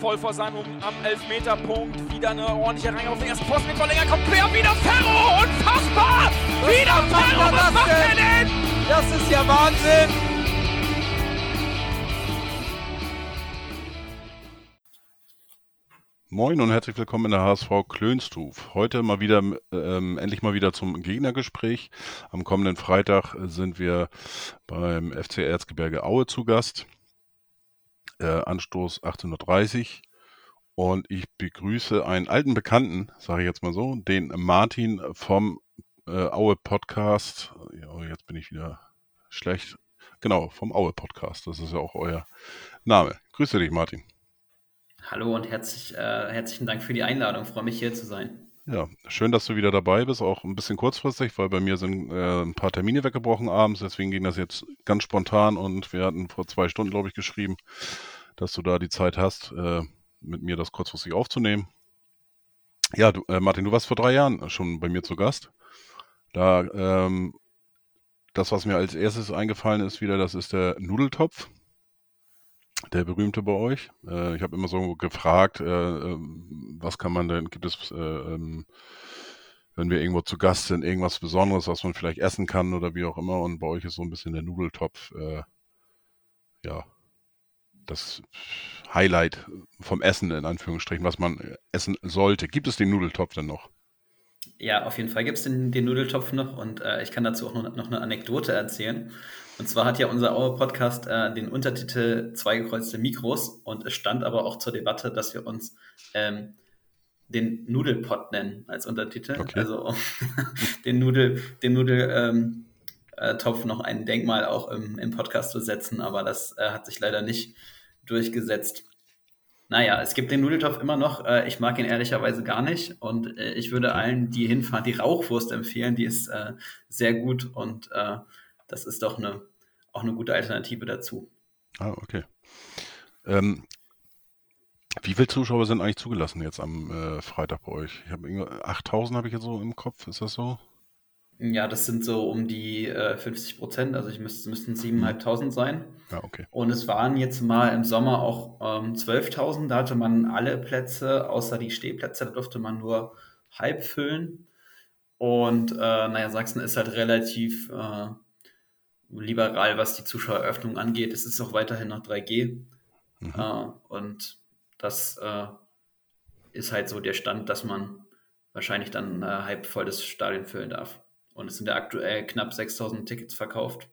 voll vor seinem am Elfmeterpunkt. Wieder eine ordentliche Reihe auf den ersten Posten mit Verlänger kommt quer. Wieder Ferro! Unfassbar! Was wieder Ferro! Was macht er denn? Das ist ja Wahnsinn! Moin und herzlich willkommen in der HSV Klönstuf. Heute mal wieder, ähm, endlich mal wieder zum Gegnergespräch. Am kommenden Freitag sind wir beim FC Erzgebirge Aue zu Gast äh, Anstoß 1830. Und ich begrüße einen alten Bekannten, sage ich jetzt mal so, den Martin vom äh, Aue Podcast. Ja, jetzt bin ich wieder schlecht. Genau, vom Aue Podcast. Das ist ja auch euer Name. Grüße dich, Martin. Hallo und herzlich, äh, herzlichen Dank für die Einladung. Ich freue mich hier zu sein. Ja, schön, dass du wieder dabei bist, auch ein bisschen kurzfristig, weil bei mir sind äh, ein paar Termine weggebrochen abends, deswegen ging das jetzt ganz spontan und wir hatten vor zwei Stunden, glaube ich, geschrieben, dass du da die Zeit hast, äh, mit mir das kurzfristig aufzunehmen. Ja, du, äh, Martin, du warst vor drei Jahren schon bei mir zu Gast. Da, ähm, das, was mir als erstes eingefallen ist, wieder, das ist der Nudeltopf der berühmte bei euch. Äh, ich habe immer so gefragt, äh, ähm, was kann man denn, gibt es, äh, ähm, wenn wir irgendwo zu Gast sind, irgendwas Besonderes, was man vielleicht essen kann oder wie auch immer. Und bei euch ist so ein bisschen der Nudeltopf, äh, ja, das Highlight vom Essen in Anführungsstrichen, was man essen sollte. Gibt es den Nudeltopf denn noch? Ja, auf jeden Fall gibt es den, den, Nudeltopf noch und äh, ich kann dazu auch noch, noch, eine Anekdote erzählen. Und zwar hat ja unser Aue-Podcast äh, den Untertitel Zwei gekreuzte Mikros und es stand aber auch zur Debatte, dass wir uns ähm, den Nudelpot nennen als Untertitel. Okay. Also den Nudel, den Nudel ähm, äh, Topf noch ein Denkmal auch im, im Podcast zu setzen, aber das äh, hat sich leider nicht durchgesetzt. Naja, es gibt den Nudeltopf immer noch. Äh, ich mag ihn ehrlicherweise gar nicht und äh, ich würde allen, die hinfahren, die Rauchwurst empfehlen. Die ist äh, sehr gut und äh, das ist doch eine, auch eine gute Alternative dazu. Ah, okay. Ähm, wie viele Zuschauer sind eigentlich zugelassen jetzt am äh, Freitag bei euch? Ich habe 8000 habe ich jetzt so im Kopf, ist das so? Ja, das sind so um die äh, 50 Prozent, also ich müsste, müssten 7.500 sein. Ja, okay. Und es waren jetzt mal im Sommer auch ähm, 12.000, da hatte man alle Plätze, außer die Stehplätze, da durfte man nur halb füllen. Und äh, naja, Sachsen ist halt relativ äh, liberal, was die Zuschaueröffnung angeht. Es ist auch weiterhin noch 3G. Mhm. Äh, und das äh, ist halt so der Stand, dass man wahrscheinlich dann äh, halb voll das Stadion füllen darf. Und es sind ja aktuell knapp 6000 Tickets verkauft.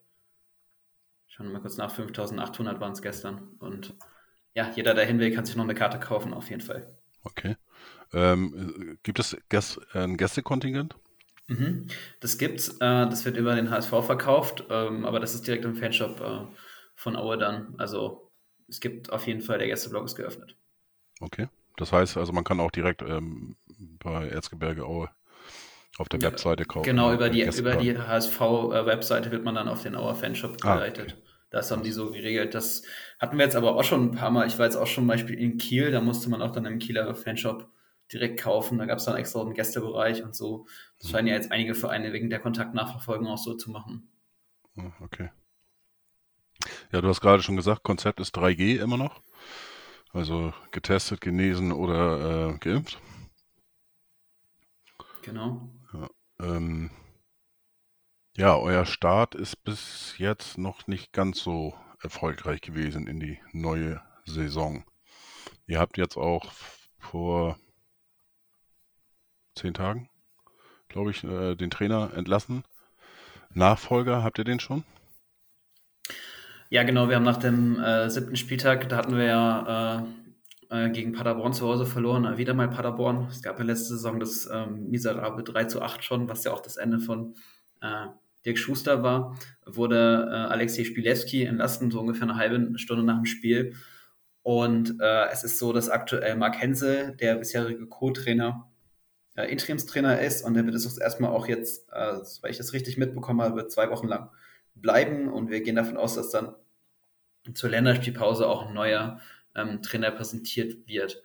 Schauen wir mal kurz nach, 5800 waren es gestern. Und ja, jeder, der hin will, kann sich noch eine Karte kaufen, auf jeden Fall. Okay. Ähm, gibt es Gäst ein Gästekontingent? Mhm. Das gibt's. Äh, das wird über den HSV verkauft, ähm, aber das ist direkt im Fanshop äh, von Aue dann. Also es gibt auf jeden Fall, der Gästeblock ist geöffnet. Okay. Das heißt, also man kann auch direkt ähm, bei Erzgebirge Aue auf der Webseite kaufen. Genau, über die, über die HSV-Webseite wird man dann auf den Auer Fanshop geleitet. Ah, okay. Das haben die so geregelt. Das hatten wir jetzt aber auch schon ein paar Mal. Ich war jetzt auch schon zum Beispiel in Kiel, da musste man auch dann im Kieler Fanshop direkt kaufen. Da gab es dann extra einen Gästebereich und so. Das scheinen ja jetzt einige Vereine wegen der Kontaktnachverfolgung auch so zu machen. Ah, okay. Ja, du hast gerade schon gesagt, Konzept ist 3G immer noch. Also getestet, genesen oder äh, geimpft. Genau. Ja, ähm, ja, euer Start ist bis jetzt noch nicht ganz so erfolgreich gewesen in die neue Saison. Ihr habt jetzt auch vor zehn Tagen, glaube ich, äh, den Trainer entlassen. Nachfolger, habt ihr den schon? Ja, genau. Wir haben nach dem äh, siebten Spieltag, da hatten wir ja äh, äh gegen Paderborn zu Hause verloren. Äh, wieder mal Paderborn. Es gab ja letzte Saison das ähm, miserable 3 zu 8 schon, was ja auch das Ende von äh, Dirk Schuster war. Wurde äh, Alexej Spilewski entlassen, so ungefähr eine halbe Stunde nach dem Spiel. Und äh, es ist so, dass aktuell Mark Hensel, der bisherige Co-Trainer, äh, Interimstrainer ist und der wird es erstmal auch jetzt, äh, weil ich das richtig mitbekommen habe, zwei Wochen lang bleiben und wir gehen davon aus, dass dann zur Länderspielpause auch ein neuer ähm, Trainer präsentiert wird.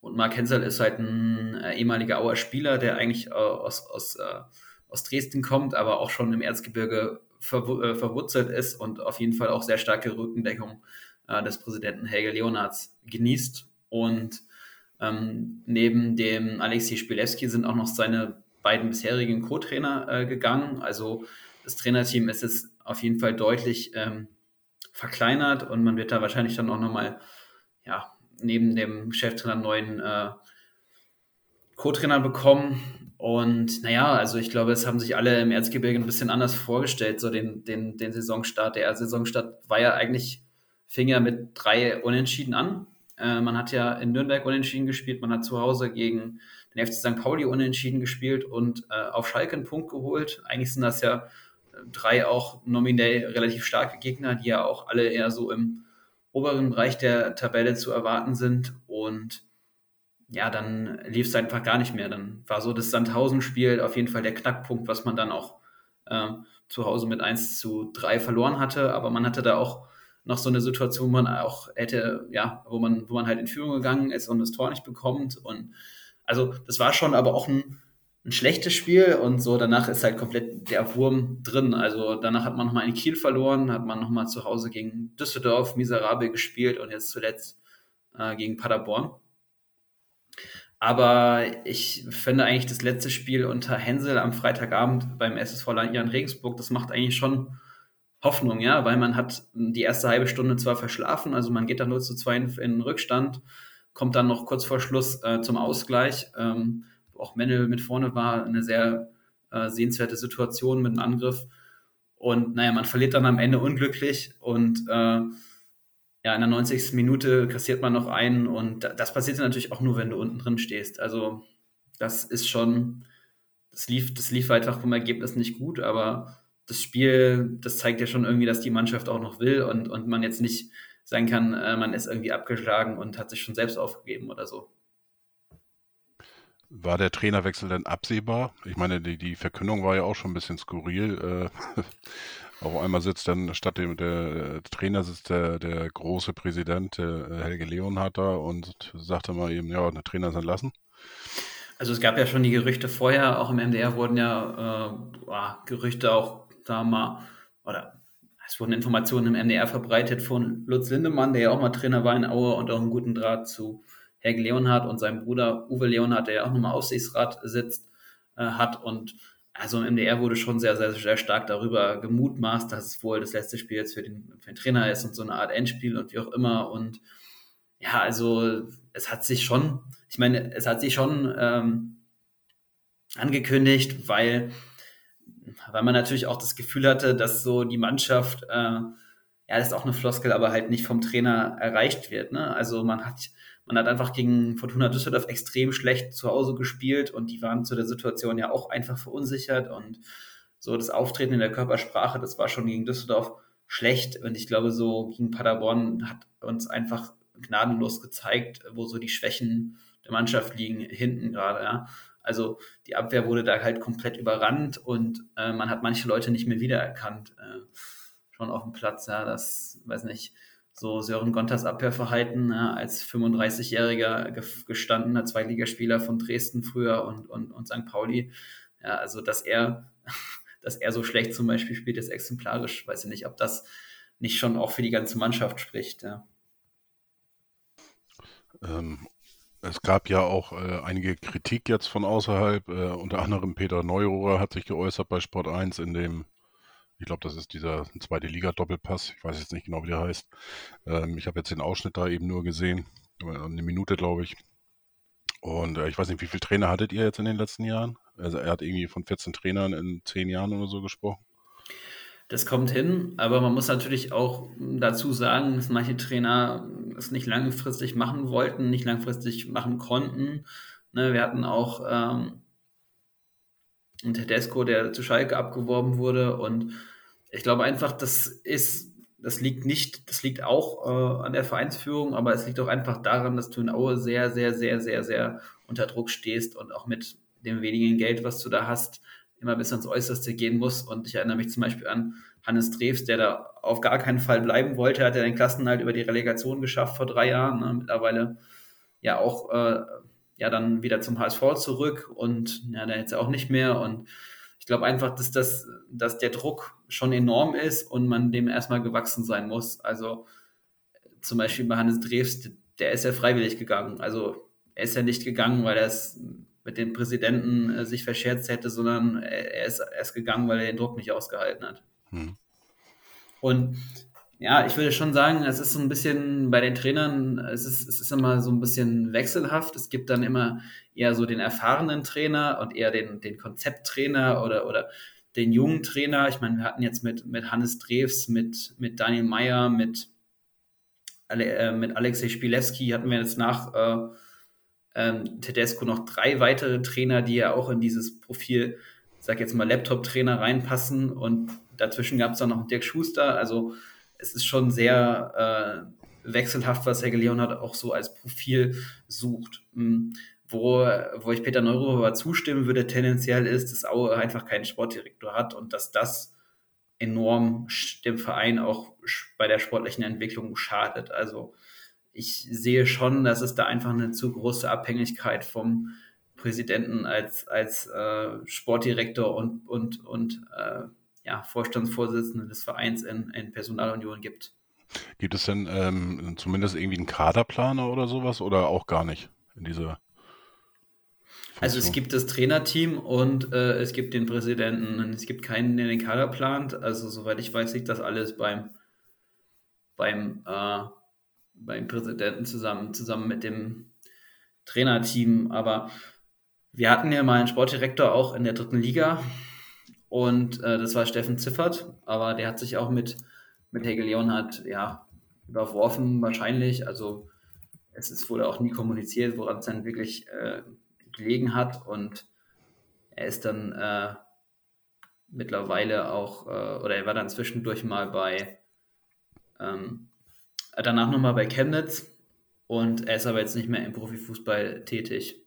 Und Mark Hensel ist halt ein äh, ehemaliger Auer Spieler, der eigentlich äh, aus, aus, äh, aus Dresden kommt, aber auch schon im Erzgebirge verw äh, verwurzelt ist und auf jeden Fall auch sehr starke Rückendeckung äh, des Präsidenten Helge Leonards genießt. Und ähm, neben dem Alexei Spilewski sind auch noch seine beiden bisherigen Co-Trainer äh, gegangen. Also das Trainerteam ist jetzt auf jeden Fall deutlich ähm, verkleinert und man wird da wahrscheinlich dann auch nochmal, ja, neben dem Cheftrainer einen neuen äh, Co-Trainer bekommen. Und naja, also ich glaube, es haben sich alle im Erzgebirge ein bisschen anders vorgestellt, so den, den, den Saisonstart. Der Saisonstart war ja eigentlich, fing ja mit drei Unentschieden an. Äh, man hat ja in Nürnberg unentschieden gespielt, man hat zu Hause gegen den FC St. Pauli unentschieden gespielt und äh, auf Schalke einen Punkt geholt. Eigentlich sind das ja drei auch nominell relativ starke Gegner, die ja auch alle eher so im oberen Bereich der Tabelle zu erwarten sind. Und ja, dann lief es einfach gar nicht mehr. Dann war so das Sandhausen-Spiel auf jeden Fall der Knackpunkt, was man dann auch äh, zu Hause mit 1 zu 3 verloren hatte. Aber man hatte da auch noch so eine Situation, wo man auch hätte, ja, wo man, wo man halt in Führung gegangen ist und das Tor nicht bekommt. Und also das war schon aber auch ein ein schlechtes Spiel und so danach ist halt komplett der Wurm drin. Also danach hat man nochmal in Kiel verloren, hat man nochmal zu Hause gegen Düsseldorf miserabel gespielt und jetzt zuletzt äh, gegen Paderborn. Aber ich finde eigentlich das letzte Spiel unter Hensel am Freitagabend beim SSV Jan Regensburg, das macht eigentlich schon Hoffnung, ja, weil man hat die erste halbe Stunde zwar verschlafen, also man geht dann 0 zu 2 in, in Rückstand, kommt dann noch kurz vor Schluss äh, zum Ausgleich. Ähm, auch Mendel mit vorne war, eine sehr äh, sehenswerte Situation mit einem Angriff. Und naja, man verliert dann am Ende unglücklich und äh, ja, in der 90. Minute kassiert man noch einen und das passiert natürlich auch nur, wenn du unten drin stehst. Also das ist schon, das lief, das lief einfach vom Ergebnis nicht gut, aber das Spiel, das zeigt ja schon irgendwie, dass die Mannschaft auch noch will und, und man jetzt nicht sagen kann, äh, man ist irgendwie abgeschlagen und hat sich schon selbst aufgegeben oder so. War der Trainerwechsel denn absehbar? Ich meine, die, die Verkündung war ja auch schon ein bisschen skurril. Äh, auf einmal sitzt dann statt dem der äh, Trainer sitzt der, der große Präsident, äh, Helge Leonhardt da und sagte mal eben, ja, der Trainer ist entlassen. Also es gab ja schon die Gerüchte vorher, auch im MDR wurden ja äh, Gerüchte auch da mal, oder es wurden Informationen im MDR verbreitet von Lutz Lindemann, der ja auch mal Trainer war in Aue und auch einen guten Draht zu Helge Leonhardt und seinem Bruder Uwe Leonhardt, der ja auch nochmal Aufsichtsrat sitzt, äh, hat. Und also im MDR wurde schon sehr, sehr, sehr stark darüber gemutmaßt, dass es wohl das letzte Spiel jetzt für den, für den Trainer ist und so eine Art Endspiel und wie auch immer. Und ja, also es hat sich schon, ich meine, es hat sich schon ähm, angekündigt, weil, weil man natürlich auch das Gefühl hatte, dass so die Mannschaft, äh, ja, das ist auch eine Floskel, aber halt nicht vom Trainer erreicht wird. Ne? Also man hat man hat einfach gegen Fortuna Düsseldorf extrem schlecht zu Hause gespielt und die waren zu der Situation ja auch einfach verunsichert und so das Auftreten in der Körpersprache, das war schon gegen Düsseldorf schlecht und ich glaube, so gegen Paderborn hat uns einfach gnadenlos gezeigt, wo so die Schwächen der Mannschaft liegen, hinten gerade, ja. Also die Abwehr wurde da halt komplett überrannt und äh, man hat manche Leute nicht mehr wiedererkannt. Äh, schon auf dem Platz, ja, das, weiß nicht, so Sören Gontas Abwehrverhalten ja, als 35-jähriger gestandener Zweitligaspieler von Dresden früher und, und, und St. Pauli. Ja, also dass er, dass er so schlecht zum Beispiel spielt, ist exemplarisch. Weiß ich nicht, ob das nicht schon auch für die ganze Mannschaft spricht. Ja. Ähm, es gab ja auch äh, einige Kritik jetzt von außerhalb. Äh, unter anderem Peter Neurohrer hat sich geäußert bei Sport 1 in dem ich glaube, das ist dieser zweite Liga-Doppelpass. Ich weiß jetzt nicht genau, wie der heißt. Ähm, ich habe jetzt den Ausschnitt da eben nur gesehen. Eine Minute, glaube ich. Und äh, ich weiß nicht, wie viele Trainer hattet ihr jetzt in den letzten Jahren? Also er hat irgendwie von 14 Trainern in 10 Jahren oder so gesprochen. Das kommt hin, aber man muss natürlich auch dazu sagen, dass manche Trainer es nicht langfristig machen wollten, nicht langfristig machen konnten. Ne, wir hatten auch ähm, und Tedesco, der zu Schalke abgeworben wurde. Und ich glaube einfach, das ist, das liegt nicht, das liegt auch äh, an der Vereinsführung, aber es liegt auch einfach daran, dass du in Aue sehr, sehr, sehr, sehr, sehr unter Druck stehst und auch mit dem wenigen Geld, was du da hast, immer bis ans Äußerste gehen musst. Und ich erinnere mich zum Beispiel an Hannes Drews, der da auf gar keinen Fall bleiben wollte, hat er den Klassen halt über die Relegation geschafft vor drei Jahren. Ne? Mittlerweile ja auch äh, ja dann wieder zum HSV zurück und ja, da jetzt auch nicht mehr. Und ich glaube einfach, dass das, dass der Druck schon enorm ist und man dem erstmal gewachsen sein muss. Also zum Beispiel bei Hannes Drews, der ist ja freiwillig gegangen. Also er ist ja nicht gegangen, weil er es mit dem Präsidenten äh, sich verscherzt hätte, sondern er ist, er ist gegangen, weil er den Druck nicht ausgehalten hat. Hm. Und ja, ich würde schon sagen, es ist so ein bisschen bei den Trainern, es ist, es ist immer so ein bisschen wechselhaft. Es gibt dann immer eher so den erfahrenen Trainer und eher den, den Konzepttrainer oder, oder den jungen Trainer. Ich meine, wir hatten jetzt mit, mit Hannes Drews, mit, mit Daniel Meyer, mit, äh, mit Alexei Spilewski hatten wir jetzt nach äh, ähm, Tedesco noch drei weitere Trainer, die ja auch in dieses Profil, sag jetzt mal, Laptop-Trainer reinpassen. Und dazwischen gab es dann noch Dirk Schuster. Also es ist schon sehr äh, wechselhaft, was Herr Leonhardt auch so als Profil sucht. Mhm. Wo, wo ich Peter Neururer zustimmen würde, tendenziell ist, dass Aue einfach keinen Sportdirektor hat und dass das enorm dem Verein auch bei der sportlichen Entwicklung schadet. Also ich sehe schon, dass es da einfach eine zu große Abhängigkeit vom Präsidenten als, als äh, Sportdirektor und, und, und äh, ja, Vorstandsvorsitzenden des Vereins in, in Personalunion gibt. Gibt es denn ähm, zumindest irgendwie einen Kaderplaner oder sowas oder auch gar nicht in dieser? Also es gibt das Trainerteam und äh, es gibt den Präsidenten und es gibt keinen, der den Kader plant. Also soweit ich weiß, liegt das alles beim, beim, äh, beim Präsidenten zusammen, zusammen mit dem Trainerteam. Aber wir hatten ja mal einen Sportdirektor auch in der dritten Liga, und äh, das war Steffen Ziffert, aber der hat sich auch mit, mit Hegel Leonhardt ja, überworfen, wahrscheinlich. Also es ist, wurde auch nie kommuniziert, woran es dann wirklich äh, gelegen hat. Und er ist dann äh, mittlerweile auch, äh, oder er war dann zwischendurch mal bei, ähm, danach nochmal bei Chemnitz und er ist aber jetzt nicht mehr im Profifußball tätig.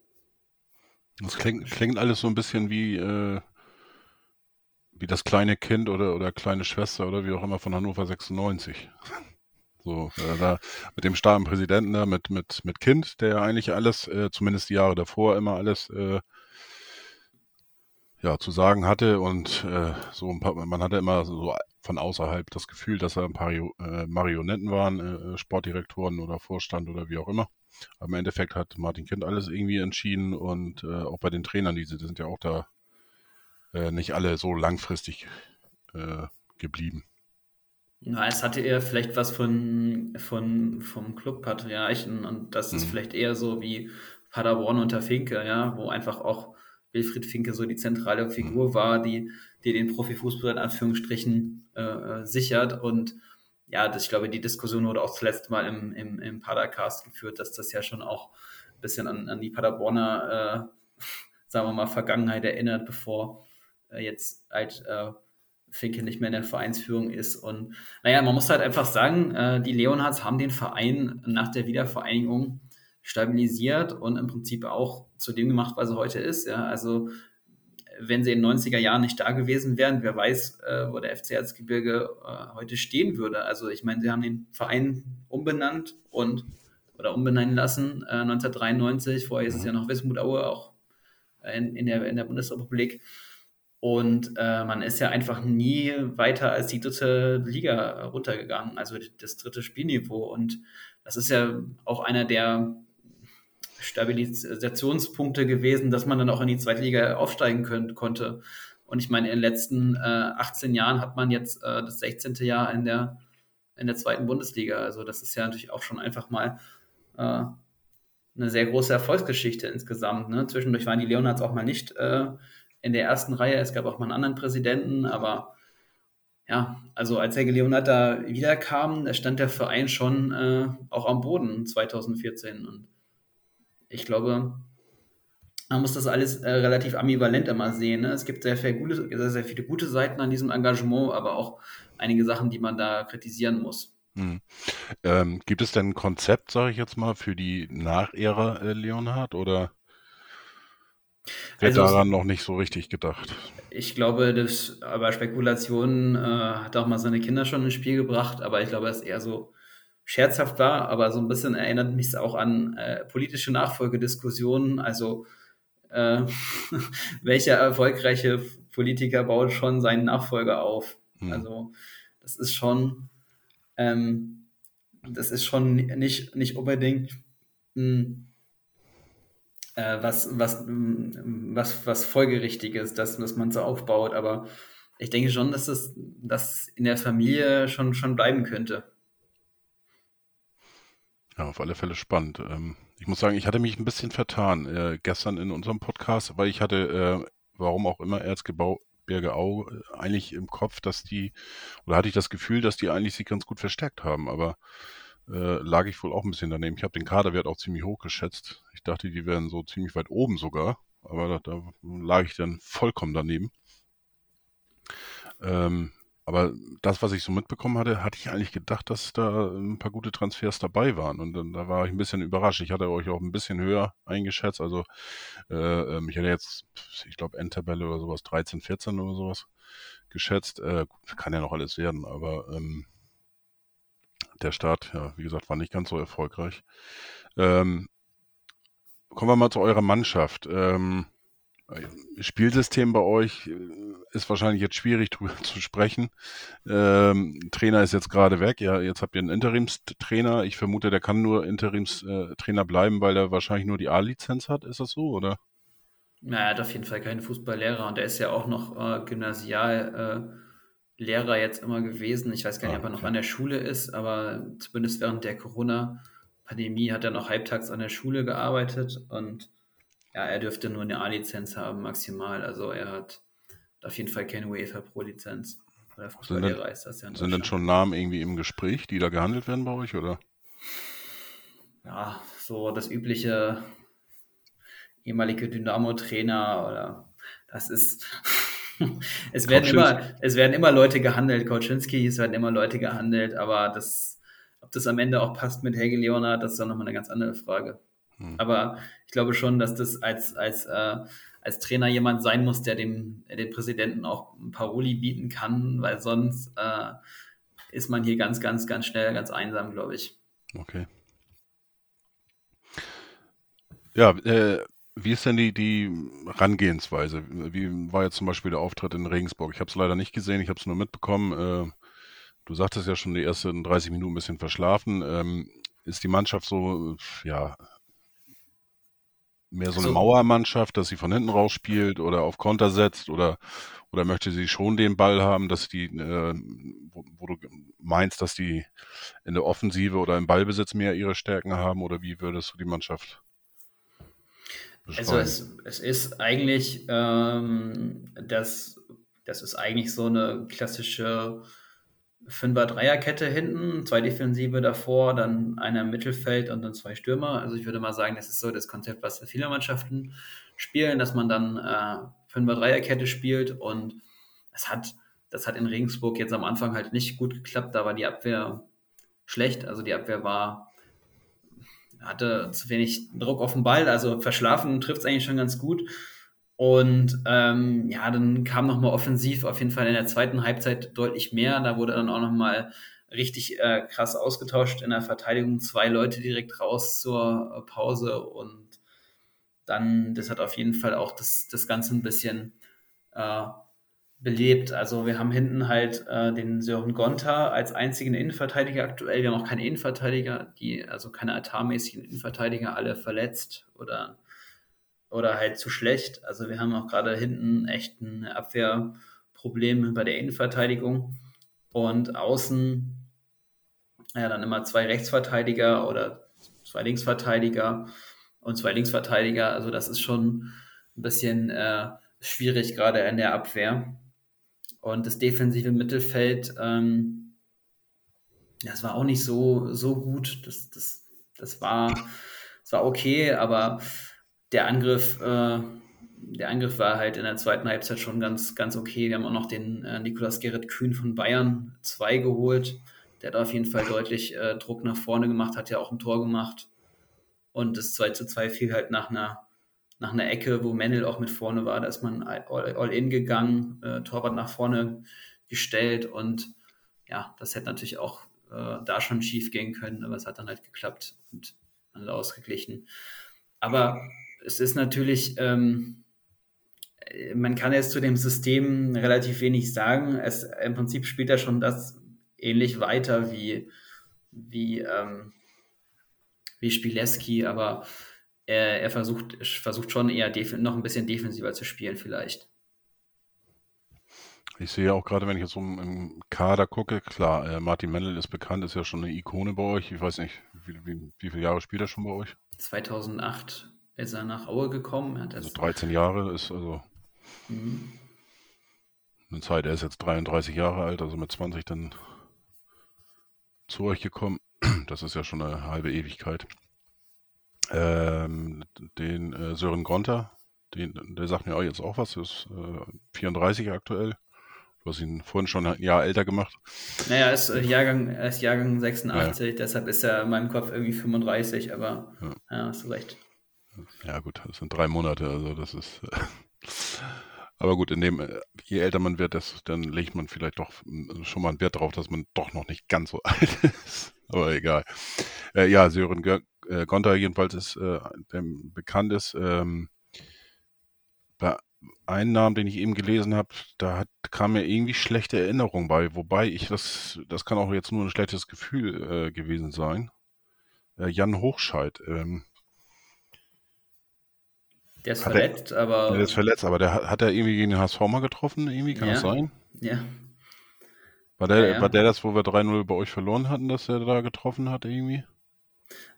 Das klingt, klingt alles so ein bisschen wie äh, wie das kleine Kind oder, oder kleine Schwester oder wie auch immer von Hannover 96. So, äh, da mit dem starken Präsidenten da, mit, mit, mit Kind, der eigentlich alles, äh, zumindest die Jahre davor, immer alles äh, ja, zu sagen hatte und äh, so ein paar, man hatte immer so von außerhalb das Gefühl, dass er ein paar äh, Marionetten waren, äh, Sportdirektoren oder Vorstand oder wie auch immer. Aber im Endeffekt hat Martin Kind alles irgendwie entschieden und auch bei den Trainern, die sind ja auch da äh, nicht alle so langfristig äh, geblieben. Na, es hatte eher vielleicht was von, von vom Clubpatriarchen und das ist mhm. vielleicht eher so wie Paderborn unter Finke, ja, wo einfach auch Wilfried Finke so die zentrale Figur mhm. war, die, die den Profifußball in Anführungsstrichen äh, äh, sichert und ja, das, ich glaube, die Diskussion wurde auch zuletzt mal im, im, im Padercast geführt, dass das ja schon auch ein bisschen an, an die Paderborner, äh, sagen wir mal, Vergangenheit erinnert, bevor jetzt halt äh, Finke nicht mehr in der Vereinsführung ist. Und naja, man muss halt einfach sagen, äh, die Leonhards haben den Verein nach der Wiedervereinigung stabilisiert und im Prinzip auch zu dem gemacht, was er heute ist. Ja, also wenn sie in den 90er Jahren nicht da gewesen wären, wer weiß, äh, wo der FC Erzgebirge äh, heute stehen würde. Also ich meine, sie haben den Verein umbenannt und oder umbenennen lassen äh, 1993. Vorher ist es ja noch Wismut Aue, auch in, in, der, in der Bundesrepublik. Und äh, man ist ja einfach nie weiter als die dritte Liga runtergegangen, also das dritte Spielniveau. Und das ist ja auch einer der Stabilisationspunkte gewesen, dass man dann auch in die zweite Liga aufsteigen können, konnte. Und ich meine, in den letzten äh, 18 Jahren hat man jetzt äh, das 16. Jahr in der, in der zweiten Bundesliga. Also das ist ja natürlich auch schon einfach mal äh, eine sehr große Erfolgsgeschichte insgesamt. Ne? Zwischendurch waren die Leonards auch mal nicht äh, in der ersten Reihe. Es gab auch mal einen anderen Präsidenten, aber ja, also als Helge Leonard da wiederkam, da stand der Verein schon äh, auch am Boden 2014. Und ich glaube, man muss das alles äh, relativ ambivalent immer sehen. Ne? Es gibt sehr, gute, sehr, sehr viele gute Seiten an diesem Engagement, aber auch einige Sachen, die man da kritisieren muss. Hm. Ähm, gibt es denn ein Konzept, sage ich jetzt mal, für die Nachära äh, Leonhard oder? Wird also, daran noch nicht so richtig gedacht. Ich glaube, das, aber Spekulationen äh, hat auch mal seine Kinder schon ins Spiel gebracht, aber ich glaube, es eher so scherzhaft war, aber so ein bisschen erinnert mich es auch an äh, politische Nachfolgediskussionen. Also äh, welcher erfolgreiche Politiker baut schon seinen Nachfolger auf? Hm. Also das ist schon ähm, das ist schon nicht, nicht unbedingt mh, hm, äh, was, was, was, was Folgerichtiges, dass, dass man so aufbaut. Aber ich denke schon, dass das dass in der Familie schon, schon bleiben könnte. Ja, auf alle Fälle spannend. Ähm, ich muss sagen, ich hatte mich ein bisschen vertan äh, gestern in unserem Podcast, weil ich hatte, äh, warum auch immer, Erzgebirge Au äh, eigentlich im Kopf, dass die, oder hatte ich das Gefühl, dass die eigentlich sich ganz gut verstärkt haben, aber äh, lag ich wohl auch ein bisschen daneben. Ich habe den Kaderwert auch ziemlich hoch geschätzt. Ich dachte, die wären so ziemlich weit oben sogar, aber da, da lag ich dann vollkommen daneben. Ähm, aber das, was ich so mitbekommen hatte, hatte ich eigentlich gedacht, dass da ein paar gute Transfers dabei waren. Und dann, da war ich ein bisschen überrascht. Ich hatte euch auch ein bisschen höher eingeschätzt. Also äh, ähm, ich hätte jetzt, ich glaube, Endtabelle oder sowas, 13, 14 oder sowas geschätzt. Äh, kann ja noch alles werden, aber ähm, der Start, ja, wie gesagt, war nicht ganz so erfolgreich. Ähm, kommen wir mal zu eurer Mannschaft. Ähm, Spielsystem bei euch äh, ist wahrscheinlich jetzt schwierig drüber zu sprechen. Ähm, Trainer ist jetzt gerade weg. Ja, jetzt habt ihr einen Interimstrainer. Ich vermute, der kann nur Interimstrainer bleiben, weil er wahrscheinlich nur die A-Lizenz hat. Ist das so, oder? Na, er hat auf jeden Fall keinen Fußballlehrer und er ist ja auch noch äh, Gymnasiallehrer äh, jetzt immer gewesen. Ich weiß gar nicht, ah, ob er noch an der Schule ist, aber zumindest während der Corona-Pandemie hat er noch halbtags an der Schule gearbeitet und ja, er dürfte nur eine A-Lizenz haben, maximal. Also er hat auf jeden Fall keine UEFA Pro-Lizenz. Sind, denn, das ja sind denn schon Namen irgendwie im Gespräch, die da gehandelt werden bei euch, oder? Ja, so das übliche ehemalige Dynamo-Trainer oder das ist. es, werden immer, es werden immer Leute gehandelt, Koczynski, es werden immer Leute gehandelt, aber das, ob das am Ende auch passt mit Helge Leonard, das ist dann nochmal eine ganz andere Frage. Hm. Aber ich glaube schon, dass das als, als, äh, als Trainer jemand sein muss, der dem, dem Präsidenten auch ein Paroli bieten kann, weil sonst äh, ist man hier ganz, ganz, ganz schnell ganz einsam, glaube ich. Okay. Ja, äh, wie ist denn die, die Rangehensweise? Wie war jetzt zum Beispiel der Auftritt in Regensburg? Ich habe es leider nicht gesehen, ich habe es nur mitbekommen. Äh, du sagtest ja schon, die ersten 30 Minuten ein bisschen verschlafen. Ähm, ist die Mannschaft so, ja, mehr so eine also, Mauermannschaft, dass sie von hinten raus spielt oder auf Konter setzt oder oder möchte sie schon den Ball haben, dass die, äh, wo, wo, du meinst, dass die in der Offensive oder im Ballbesitz mehr ihre Stärken haben oder wie würdest du die Mannschaft? Also es, es ist eigentlich ähm, das, das ist eigentlich so eine klassische Fünfer-Dreier-Kette hinten, zwei Defensive davor, dann einer im Mittelfeld und dann zwei Stürmer. Also ich würde mal sagen, das ist so das Konzept, was viele Mannschaften spielen, dass man dann äh, Fünfer-Dreier-Kette spielt und das hat, das hat in Regensburg jetzt am Anfang halt nicht gut geklappt, da war die Abwehr schlecht, also die Abwehr war hatte zu wenig Druck auf den Ball, also verschlafen trifft es eigentlich schon ganz gut und ähm, ja, dann kam nochmal offensiv auf jeden Fall in der zweiten Halbzeit deutlich mehr. Da wurde dann auch nochmal richtig äh, krass ausgetauscht in der Verteidigung. Zwei Leute direkt raus zur äh, Pause und dann, das hat auf jeden Fall auch das, das Ganze ein bisschen äh, belebt. Also wir haben hinten halt äh, den Sören Gonta als einzigen Innenverteidiger aktuell. Wir haben auch keine Innenverteidiger, die, also keine altarmäßigen Innenverteidiger, alle verletzt oder oder halt zu schlecht. Also wir haben auch gerade hinten echt ein Abwehrproblem bei der Innenverteidigung und außen ja dann immer zwei Rechtsverteidiger oder zwei Linksverteidiger und zwei Linksverteidiger. Also das ist schon ein bisschen äh, schwierig gerade in der Abwehr. Und das defensive Mittelfeld, ähm, das war auch nicht so, so gut. Das, das, das, war, das war okay, aber der Angriff, äh, der Angriff war halt in der zweiten Halbzeit schon ganz, ganz okay. Wir haben auch noch den äh, Nikolaus Gerrit Kühn von Bayern 2 geholt. Der hat auf jeden Fall deutlich äh, Druck nach vorne gemacht, hat ja auch ein Tor gemacht. Und das 2 zu 2 fiel halt nach einer, nach einer Ecke, wo Mendel auch mit vorne war. Da ist man all, all in gegangen, äh, Torwart nach vorne gestellt und ja, das hätte natürlich auch äh, da schon schief gehen können, aber es hat dann halt geklappt und ausgeglichen. Aber es ist natürlich, ähm, man kann jetzt zu dem System relativ wenig sagen. Es, Im Prinzip spielt er schon das ähnlich weiter wie, wie, ähm, wie Spileski, aber er, er versucht, versucht schon eher noch ein bisschen defensiver zu spielen, vielleicht. Ich sehe auch gerade, wenn ich jetzt so im Kader gucke, klar, äh, Martin Mendel ist bekannt, ist ja schon eine Ikone bei euch. Ich weiß nicht, wie, wie, wie viele Jahre spielt er schon bei euch? 2008 ist er nach Aue gekommen. also 13 Jahre ist also mhm. eine Zeit. Er ist jetzt 33 Jahre alt, also mit 20 dann zu euch gekommen. Das ist ja schon eine halbe Ewigkeit. Ähm, den äh, Sören Gonter, den, der sagt mir auch jetzt auch was, ist äh, 34 aktuell. Du hast ihn vorhin schon ein Jahr älter gemacht. Naja, er ist, äh, Jahrgang, er ist Jahrgang 86, ja. deshalb ist er in meinem Kopf irgendwie 35, aber ja, ja hast du recht. Ja, gut, das sind drei Monate, also das ist. aber gut, in dem, äh, je älter man wird, das, dann legt man vielleicht doch äh, schon mal einen Wert darauf, dass man doch noch nicht ganz so alt ist. Aber egal. Äh, ja, Sören äh, Gonta jedenfalls ist, äh, bekannt ist. Ähm, bei einem Namen, den ich eben gelesen habe, da hat, kam mir irgendwie schlechte Erinnerung bei. Wobei ich das, das kann auch jetzt nur ein schlechtes Gefühl äh, gewesen sein. Äh, Jan Hochscheid. Ähm, der ist verletzt, er, aber. Der ist verletzt, aber der hat, hat er irgendwie gegen den HSV mal getroffen, irgendwie, kann ja. das sein? Ja. War der, ja, ja. war der das, wo wir 3-0 bei euch verloren hatten, dass er da getroffen hat, irgendwie?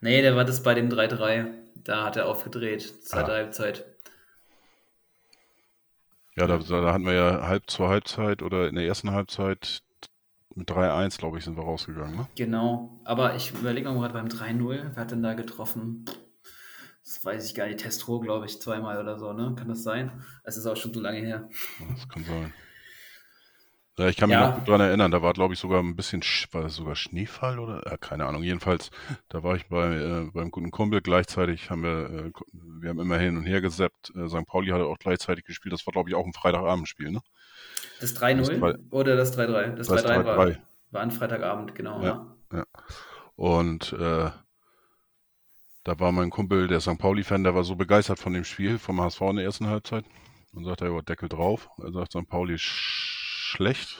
Nee, der war das bei dem 3-3. Da hat er aufgedreht, zweite ah. Halbzeit. Ja, da, da hatten wir ja halb zur Halbzeit oder in der ersten Halbzeit mit 3-1, glaube ich, sind wir rausgegangen. Ne? Genau, aber ich überlege mal gerade beim 3-0, wer hat denn da getroffen? Das weiß ich gar nicht. Testro, glaube ich, zweimal oder so, ne? Kann das sein? Es ist auch schon so lange her. Das kann sein. Ja, ich kann mich ja. noch gut daran erinnern, da war, glaube ich, sogar ein bisschen, war sogar Schneefall oder? Ja, keine Ahnung. Jedenfalls, da war ich bei, äh, beim guten Kumpel. Gleichzeitig haben wir, äh, wir haben immer hin und her gesappt. Äh, St. Pauli hatte auch gleichzeitig gespielt. Das war, glaube ich, auch ein Freitagabendspiel, ne? Das 3-0 oder das 3-3? Das 3-3 war, war ein Freitagabend, genau. Ja, ja. Und äh, da war mein Kumpel, der St. Pauli-Fan, der war so begeistert von dem Spiel, vom HSV in der ersten Halbzeit. Und sagt er, ja, Deckel drauf. Er sagt, St. Pauli schlecht.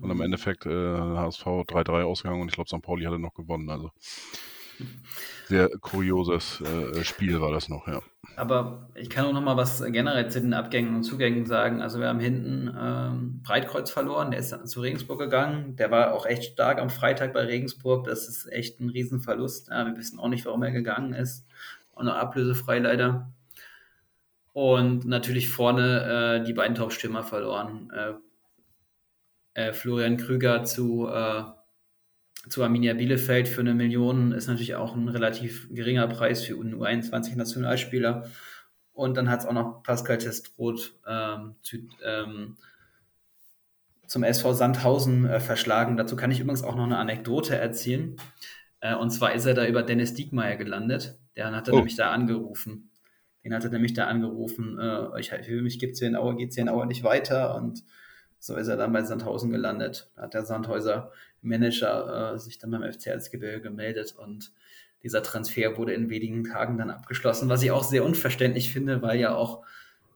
Und im. Endeffekt äh, HSV 3-3 ausgegangen und ich glaube, St. Pauli hatte noch gewonnen. Also sehr kurioses äh, Spiel war das noch, ja. Aber ich kann auch noch mal was generell zu den Abgängen und Zugängen sagen. Also wir haben hinten ähm, Breitkreuz verloren, der ist zu Regensburg gegangen. Der war auch echt stark am Freitag bei Regensburg. Das ist echt ein Riesenverlust. Ja, wir wissen auch nicht, warum er gegangen ist. Und noch ablösefrei leider. Und natürlich vorne äh, die beiden Top-Stürmer verloren. Äh, äh, Florian Krüger zu, äh, zu Arminia Bielefeld für eine Million ist natürlich auch ein relativ geringer Preis für einen U21-Nationalspieler. Und dann hat es auch noch Pascal Testroth ähm, zu, ähm, zum SV Sandhausen äh, verschlagen. Dazu kann ich übrigens auch noch eine Anekdote erzählen. Äh, und zwar ist er da über Dennis Diekmeyer gelandet. Der hat er oh. nämlich da angerufen. Den hat er nämlich da angerufen. Äh, ich, für mich gibt es hier in Aue, geht es hier in Aue nicht weiter. Und so ist er dann bei Sandhausen gelandet. Da hat der Sandhäuser Manager äh, sich dann beim FC Erzgebirge gemeldet und dieser Transfer wurde in wenigen Tagen dann abgeschlossen, was ich auch sehr unverständlich finde, weil ja auch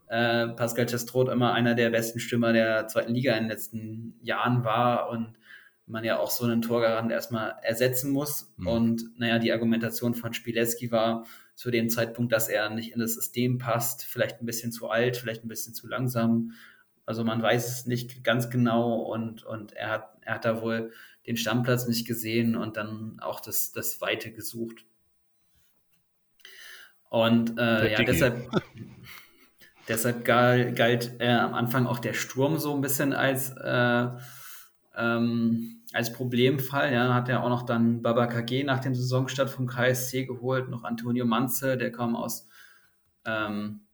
äh, Pascal Testroth immer einer der besten Stürmer der zweiten Liga in den letzten Jahren war und man ja auch so einen Torgarant erstmal ersetzen muss. Mhm. Und naja, die Argumentation von Spileski war zu dem Zeitpunkt, dass er nicht in das System passt, vielleicht ein bisschen zu alt, vielleicht ein bisschen zu langsam also man weiß es nicht ganz genau und, und er, hat, er hat da wohl den Stammplatz nicht gesehen und dann auch das, das Weite gesucht. Und äh, ja, deshalb, deshalb galt, galt äh, am Anfang auch der Sturm so ein bisschen als, äh, ähm, als Problemfall. Ja, hat er auch noch dann Baba KG nach dem Saisonstart vom KSC geholt, noch Antonio Manze, der kam aus ähm,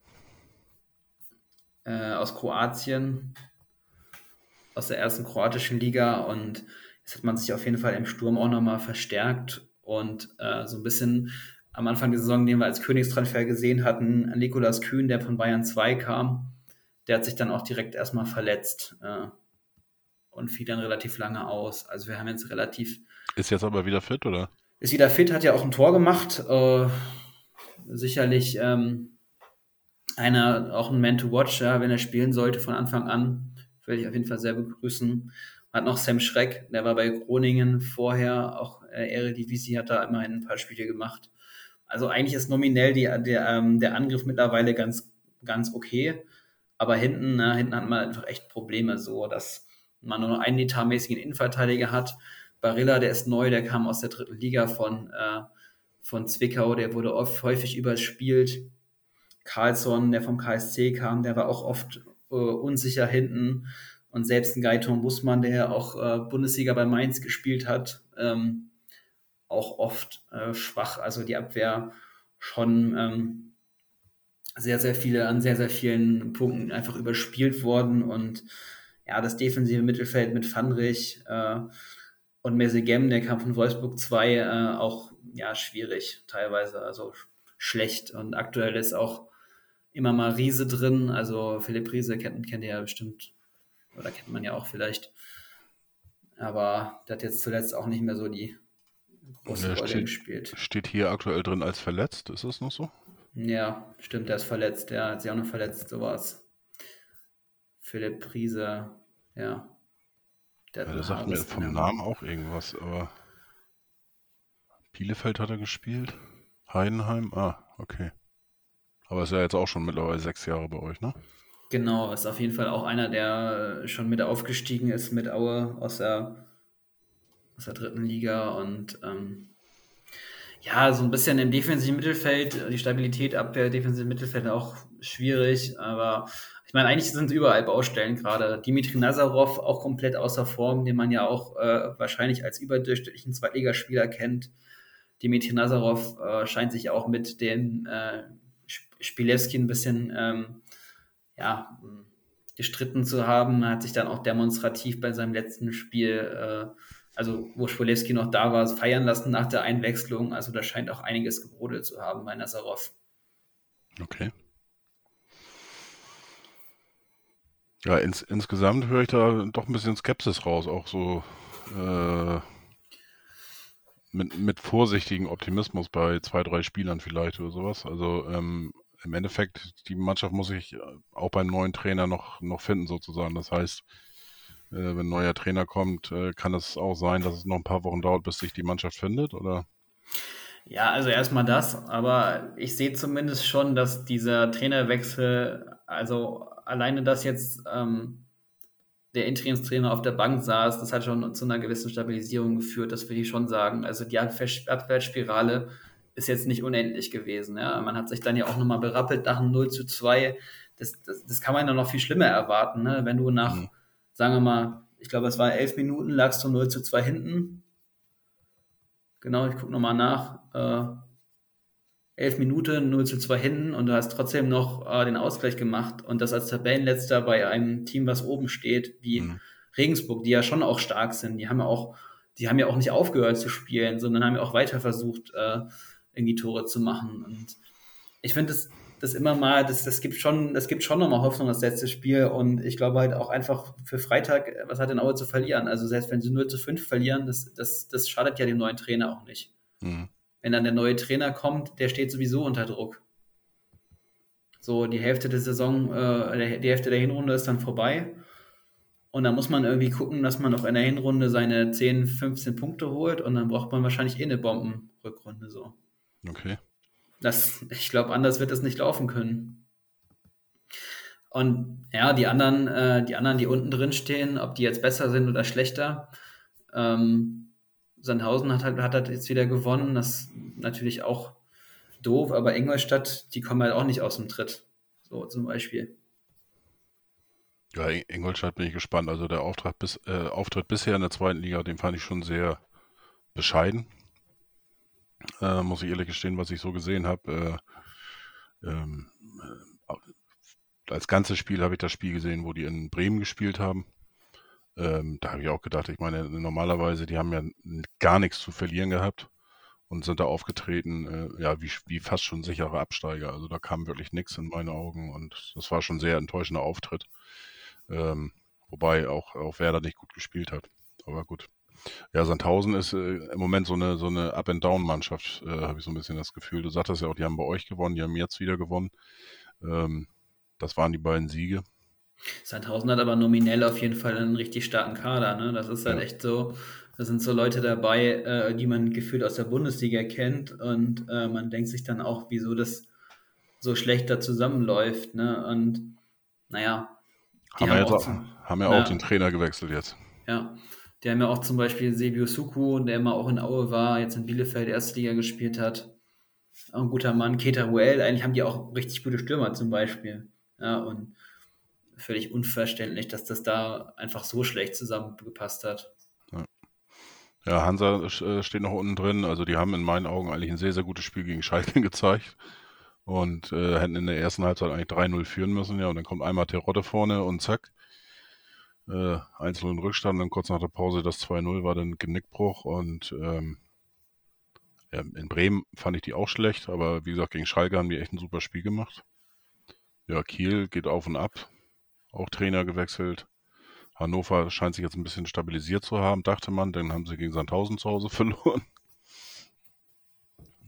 äh, aus Kroatien, aus der ersten kroatischen Liga und jetzt hat man sich auf jeden Fall im Sturm auch nochmal verstärkt und äh, so ein bisschen am Anfang der Saison, den wir als Königstransfer gesehen hatten, Nikolas Kühn, der von Bayern 2 kam, der hat sich dann auch direkt erstmal verletzt äh, und fiel dann relativ lange aus. Also wir haben jetzt relativ. Ist jetzt aber wieder fit, oder? Ist wieder fit, hat ja auch ein Tor gemacht. Äh, sicherlich ähm, einer, auch ein Man to Watch, wenn er spielen sollte von Anfang an, würde ich auf jeden Fall sehr begrüßen. Hat noch Sam Schreck, der war bei Groningen vorher, auch äh, Eredivisie hat da immerhin ein paar Spiele gemacht. Also eigentlich ist nominell die, der, ähm, der Angriff mittlerweile ganz, ganz okay. Aber hinten, na, hinten hat man einfach echt Probleme, so dass man nur noch einen etatmäßigen Innenverteidiger hat. Barilla, der ist neu, der kam aus der dritten Liga von, äh, von Zwickau, der wurde oft häufig überspielt. Carlsson, der vom KSC kam, der war auch oft äh, unsicher hinten. Und selbst ein Gaiton Bussmann, der auch äh, Bundesliga bei Mainz gespielt hat, ähm, auch oft äh, schwach. Also die Abwehr schon ähm, sehr, sehr viele, an sehr, sehr vielen Punkten einfach überspielt worden. Und ja, das defensive Mittelfeld mit Fandrich äh, und Mesegem, der kam von Wolfsburg 2, äh, auch ja, schwierig teilweise, also schlecht. Und aktuell ist auch immer mal Riese drin. Also Philipp Riese kennt, kennt ihr ja bestimmt, oder kennt man ja auch vielleicht. Aber der hat jetzt zuletzt auch nicht mehr so die große Rolle steht, gespielt. steht hier aktuell drin als verletzt, ist das noch so? Ja, stimmt, der ist verletzt. Der hat sich auch noch verletzt, sowas. Philipp Riese, ja. Der, hat Ja, der sagt mir vom Namen auch irgendwas, aber Bielefeld hat er gespielt. Heidenheim, ah, okay. Aber ist ja jetzt auch schon mittlerweile sechs Jahre bei euch, ne? Genau, ist auf jeden Fall auch einer, der schon mit aufgestiegen ist mit Aue aus der, aus der dritten Liga und ähm, ja, so ein bisschen im defensiven Mittelfeld, die Stabilität Abwehr, defensiven Mittelfeld auch schwierig, aber ich meine, eigentlich sind überall Baustellen gerade. Dimitri Nazarov auch komplett außer Form, den man ja auch äh, wahrscheinlich als überdurchschnittlichen Zweitligaspieler kennt. Dimitri Nazarov äh, scheint sich auch mit den äh, Sp- Spielewski ein bisschen ähm, ja, gestritten zu haben. Er hat sich dann auch demonstrativ bei seinem letzten Spiel, äh, also wo Spolewski noch da war, feiern lassen nach der Einwechslung. Also da scheint auch einiges gebrodelt zu haben bei Nazarov. Okay. Ja, ins, insgesamt höre ich da doch ein bisschen Skepsis raus, auch so äh, mit, mit vorsichtigem Optimismus bei zwei, drei Spielern vielleicht oder sowas. Also ähm, im Endeffekt, die Mannschaft muss sich auch beim neuen Trainer noch, noch finden sozusagen. Das heißt, äh, wenn ein neuer Trainer kommt, äh, kann es auch sein, dass es noch ein paar Wochen dauert, bis sich die Mannschaft findet, oder? Ja, also erstmal das, aber ich sehe zumindest schon, dass dieser Trainerwechsel, also alleine, dass jetzt ähm, der Interimstrainer auf der Bank saß, das hat schon zu einer gewissen Stabilisierung geführt, das will ich schon sagen. Also die Abwärtsspirale ist jetzt nicht unendlich gewesen. Ja? Man hat sich dann ja auch nochmal berappelt nach einem 0 zu 2. Das, das, das kann man dann noch viel schlimmer erwarten, ne? wenn du nach, Mhm. sagen wir mal, ich glaube, es war elf Minuten, lagst du 0 zu 2 hinten. Genau, ich gucke nochmal nach. Äh, elf Minuten, 0 zu 2 hinten und du hast trotzdem noch äh, den Ausgleich gemacht und das als Tabellenletzter bei einem Team, was oben steht, wie Mhm. Regensburg, die ja schon auch stark sind. Die haben ja auch, die haben ja auch nicht aufgehört zu spielen, sondern haben ja auch weiter versucht, äh, irgendwie Tore zu machen. Und ich finde das, das immer mal, das, das gibt schon, das gibt schon nochmal Hoffnung, das letzte Spiel. Und ich glaube halt auch einfach für Freitag, äh, was hat denn Aue zu verlieren? Also selbst wenn sie 0 zu 5 verlieren, das, das, das schadet ja dem neuen Trainer auch nicht Mhm. Wenn dann der neue Trainer kommt, der steht sowieso unter Druck. So, die Hälfte der Saison, äh, die Hälfte der Hinrunde ist dann vorbei. Und dann muss man irgendwie gucken, dass man noch in der Hinrunde seine 10, 15 Punkte holt und dann braucht man wahrscheinlich eh eine Bombenrückrunde so. Okay. Das, ich glaube, anders wird es nicht laufen können. Und ja, die anderen, äh, die anderen, die unten drin stehen, ob die jetzt besser sind oder schlechter. Ähm, Sandhausen hat halt, hat halt jetzt wieder gewonnen. Das ist natürlich auch doof, aber Ingolstadt, die kommen halt auch nicht aus dem Tritt. So zum Beispiel. Ja, In- Ingolstadt bin ich gespannt. Also der Auftrag bis, äh, Auftritt bisher in der zweiten Liga, den fand ich schon sehr bescheiden. Äh, muss ich ehrlich gestehen, was ich so gesehen habe. Äh, ähm, äh, als ganzes Spiel habe ich das Spiel gesehen, wo die in Bremen gespielt haben. Ähm, da habe ich auch gedacht, ich meine, normalerweise, die haben ja gar nichts zu verlieren gehabt und sind da aufgetreten, äh, ja, wie, wie fast schon sichere Absteiger. Also da kam wirklich nichts in meine Augen und das war schon sehr enttäuschender Auftritt. Ähm, wobei auch, auch Werder nicht gut gespielt hat. Aber gut. Ja, Sandhausen ist äh, im Moment so eine, so eine Up-and-Down-Mannschaft, äh, habe ich so ein bisschen das Gefühl. Du sagtest ja auch, die haben bei euch gewonnen, die haben jetzt wieder gewonnen. Ähm, das waren die beiden Siege. Sandhausen hat aber nominell auf jeden Fall einen richtig starken Kader. Ne? Das ist halt ja. echt so, da sind so Leute dabei, äh, die man gefühlt aus der Bundesliga kennt und äh, man denkt sich dann auch, wieso das so schlecht da zusammenläuft. Ne? Und naja. Haben, haben, auch, haben ja auch den Trainer gewechselt jetzt. Ja, die haben ja auch zum Beispiel Sebio Suku, der immer auch in Aue war, jetzt in Bielefeld erste Liga gespielt hat. Ein guter Mann. Keter Ruel, eigentlich haben die auch richtig gute Stürmer zum Beispiel. Ja, und völlig unverständlich, dass das da einfach so schlecht zusammengepasst hat. Ja, Hansa äh, steht noch unten drin. Also die haben in meinen Augen eigentlich ein sehr, sehr gutes Spiel gegen Schalke gezeigt. Und äh, hätten in der ersten Halbzeit eigentlich 3-0 führen müssen, ja. Und dann kommt einmal Terodde vorne und zack. Äh, einzelnen Rückstand, dann kurz nach der Pause das 2-0 war dann Genickbruch und ähm, ja, in Bremen fand ich die auch schlecht, aber wie gesagt, gegen Schalke haben die echt ein super Spiel gemacht. Ja, Kiel geht auf und ab, auch Trainer gewechselt. Hannover scheint sich jetzt ein bisschen stabilisiert zu haben, dachte man, dann haben sie gegen Sandhausen zu Hause verloren.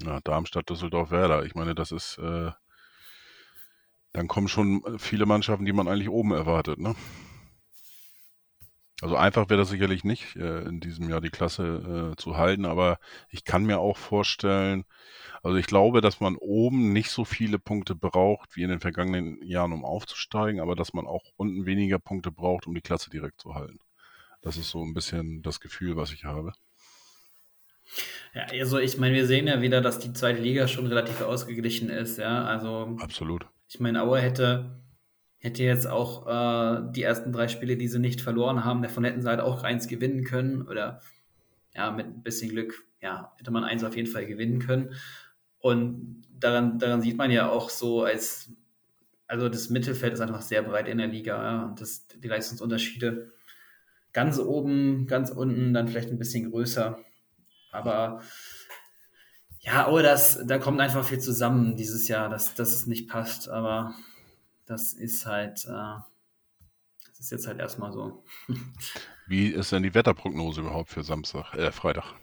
Ja, Darmstadt, Düsseldorf, Werder. Ich meine, das ist, äh, dann kommen schon viele Mannschaften, die man eigentlich oben erwartet, ne? Also einfach wäre das sicherlich nicht, äh, in diesem Jahr die Klasse äh, zu halten, aber ich kann mir auch vorstellen, also ich glaube, dass man oben nicht so viele Punkte braucht wie in den vergangenen Jahren, um aufzusteigen, aber dass man auch unten weniger Punkte braucht, um die Klasse direkt zu halten. Das ist so ein bisschen das Gefühl, was ich habe. Ja, also ich meine, wir sehen ja wieder, dass die zweite Liga schon relativ ausgeglichen ist, ja. Also absolut. Ich meine, Aue hätte hätte jetzt auch äh, die ersten drei Spiele, die sie nicht verloren haben, davon hätten sie halt auch eins gewinnen können oder ja, mit ein bisschen Glück, ja, hätte man eins auf jeden Fall gewinnen können. Und daran, daran sieht man ja auch so, als, also das Mittelfeld ist einfach sehr breit in der Liga, ja, und das, die Leistungsunterschiede ganz oben, ganz unten, dann vielleicht ein bisschen größer. Aber ja, oh, das, da kommt einfach viel zusammen dieses Jahr, dass, dass es nicht passt. Aber das ist halt, äh, das ist jetzt halt erstmal so. Wie ist denn die Wetterprognose überhaupt für Samstag, äh, Freitag?